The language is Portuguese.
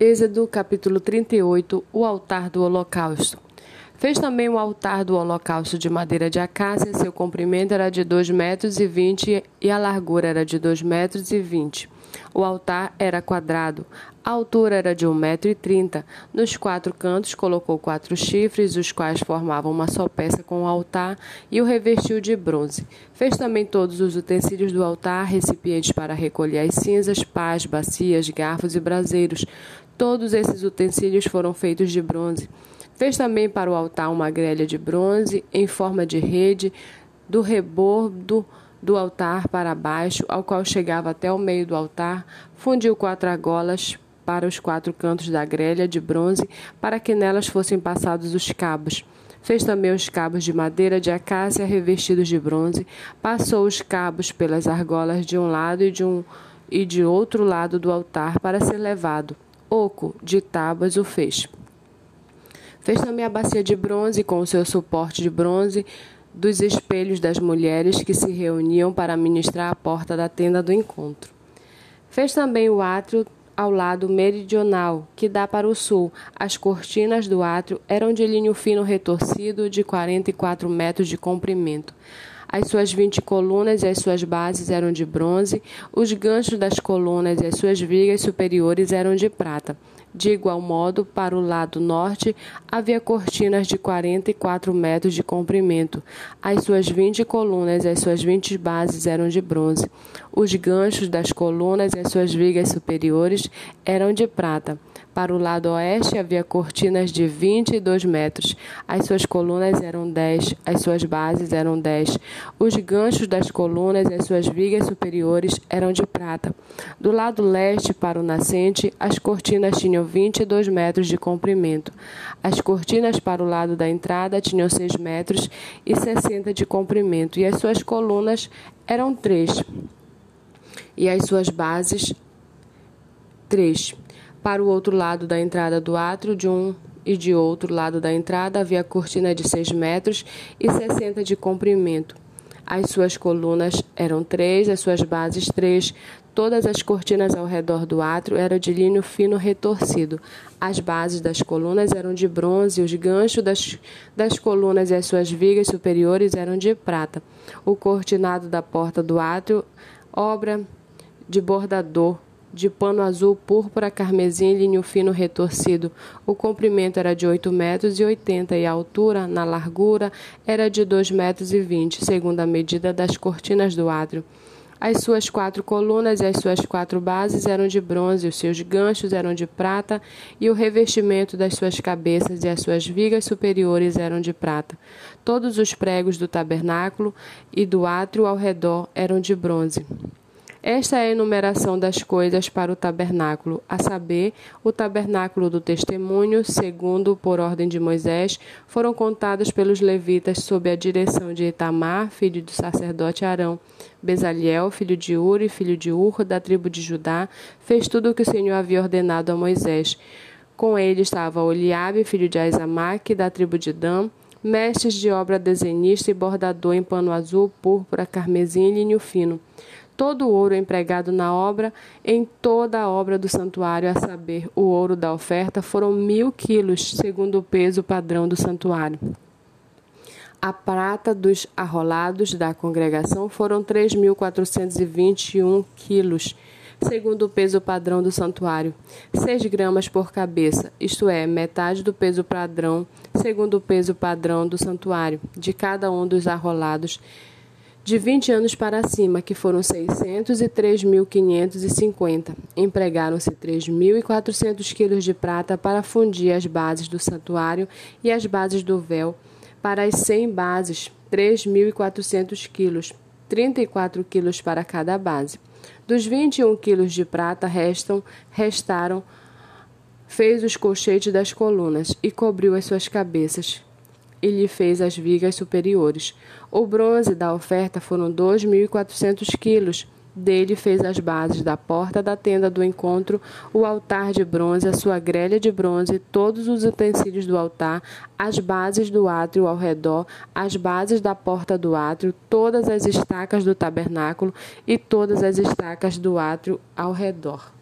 Êxodo capítulo 38 O altar do holocausto. Fez também o altar do holocausto de madeira de acácia, seu comprimento era de dois metros e vinte e a largura era de dois metros e vinte. O altar era quadrado, a altura era de um metro e trinta. Nos quatro cantos colocou quatro chifres, os quais formavam uma só peça com o altar, e o revestiu de bronze. Fez também todos os utensílios do altar, recipientes para recolher as cinzas, pás, bacias, garfos e braseiros. Todos esses utensílios foram feitos de bronze. Fez também para o altar uma grelha de bronze em forma de rede, do rebordo do altar para baixo, ao qual chegava até o meio do altar, fundiu quatro argolas para os quatro cantos da grelha de bronze, para que nelas fossem passados os cabos. Fez também os cabos de madeira de acácia revestidos de bronze, passou os cabos pelas argolas de um lado e de um e de outro lado do altar para ser levado oco de tábuas o fez. Fez também a bacia de bronze com o seu suporte de bronze dos espelhos das mulheres que se reuniam para ministrar à porta da tenda do encontro. Fez também o átrio ao lado meridional, que dá para o sul. As cortinas do átrio eram de linho fino retorcido de 44 metros de comprimento. As suas vinte colunas e as suas bases eram de bronze, os ganchos das colunas e as suas vigas superiores eram de prata. De igual modo, para o lado norte, havia cortinas de 44 metros de comprimento. As suas vinte colunas e as suas vinte bases eram de bronze. Os ganchos das colunas e as suas vigas superiores eram de prata. Para o lado oeste havia cortinas de 22 metros. As suas colunas eram 10, as suas bases eram 10. Os ganchos das colunas e as suas vigas superiores eram de prata. Do lado leste para o nascente, as cortinas tinham 22 metros de comprimento. As cortinas para o lado da entrada tinham 6 metros e 60 de comprimento, e as suas colunas eram 3. E as suas bases 3. Para o outro lado da entrada do átrio, de um e de outro lado da entrada, havia cortina de 6 metros e 60 de comprimento. As suas colunas eram três, as suas bases três. Todas as cortinas ao redor do átrio eram de linho fino retorcido. As bases das colunas eram de bronze, os ganchos das, das colunas e as suas vigas superiores eram de prata. O cortinado da porta do átrio, obra de bordador, de pano azul, púrpura, carmesim e linho fino retorcido. O comprimento era de 8 metros e 80 e a altura, na largura, era de 2 metros e 20, segundo a medida das cortinas do átrio. As suas quatro colunas e as suas quatro bases eram de bronze, os seus ganchos eram de prata, e o revestimento das suas cabeças e as suas vigas superiores eram de prata. Todos os pregos do tabernáculo e do átrio ao redor eram de bronze. Esta é a enumeração das coisas para o tabernáculo, a saber, o tabernáculo do testemunho, segundo por ordem de Moisés, foram contados pelos levitas sob a direção de Itamar, filho do sacerdote Arão. Bezaliel, filho de Uri, filho de Ur, da tribo de Judá, fez tudo o que o Senhor havia ordenado a Moisés. Com ele estava Oliabe, filho de Aizamaque, da tribo de Dan, mestres de obra desenhista e bordador em pano azul, púrpura, carmesim e linho fino todo o ouro empregado na obra, em toda a obra do santuário, a saber, o ouro da oferta, foram mil quilos, segundo o peso padrão do santuário. A prata dos arrolados da congregação foram 3.421 quilos, segundo o peso padrão do santuário, 6 gramas por cabeça, isto é, metade do peso padrão, segundo o peso padrão do santuário, de cada um dos arrolados de 20 anos para cima, que foram 603.550. Empregaram-se 3.400 quilos de prata para fundir as bases do santuário e as bases do véu. Para as 100 bases, 3.400 quilos, 34 quilos para cada base. Dos 21 quilos de prata restam, restaram, fez os colchetes das colunas e cobriu as suas cabeças e lhe fez as vigas superiores. O bronze da oferta foram 2.400 quilos. Dele fez as bases da porta da tenda do encontro, o altar de bronze, a sua grelha de bronze, todos os utensílios do altar, as bases do átrio ao redor, as bases da porta do átrio, todas as estacas do tabernáculo e todas as estacas do átrio ao redor.